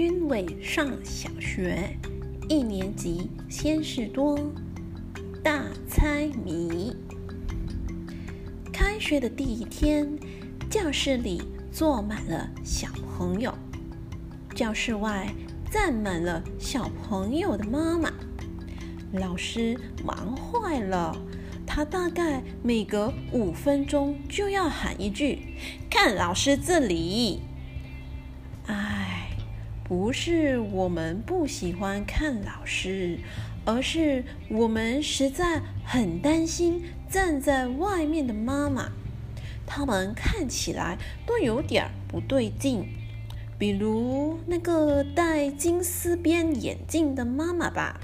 伟上小学一年级，先是多大猜谜。开学的第一天，教室里坐满了小朋友，教室外站满了小朋友的妈妈。老师忙坏了，他大概每隔五分钟就要喊一句：“看老师这里。”不是我们不喜欢看老师，而是我们实在很担心站在外面的妈妈，他们看起来都有点不对劲。比如那个戴金丝边眼镜的妈妈吧，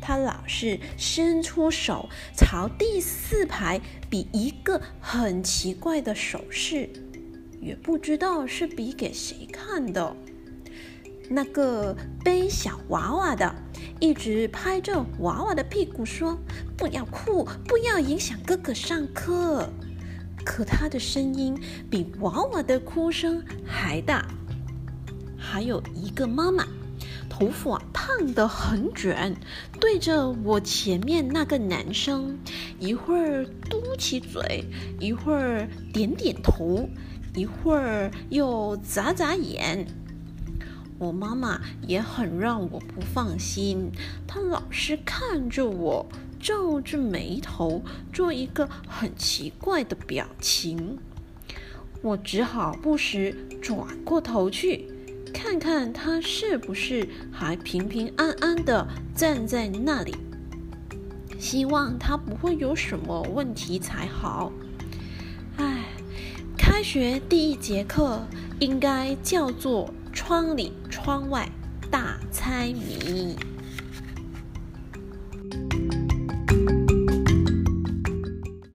她老是伸出手朝第四排比一个很奇怪的手势，也不知道是比给谁看的。那个背小娃娃的一直拍着娃娃的屁股说：“不要哭，不要影响哥哥上课。”可他的声音比娃娃的哭声还大。还有一个妈妈，头发烫得很卷，对着我前面那个男生，一会儿嘟起嘴，一会儿点点头，一会儿又眨眨眼。我妈妈也很让我不放心，她老是看着我，皱着眉头，做一个很奇怪的表情。我只好不时转过头去，看看她是不是还平平安安的站在那里，希望她不会有什么问题才好。唉，开学第一节课应该叫做。窗里窗外大猜谜。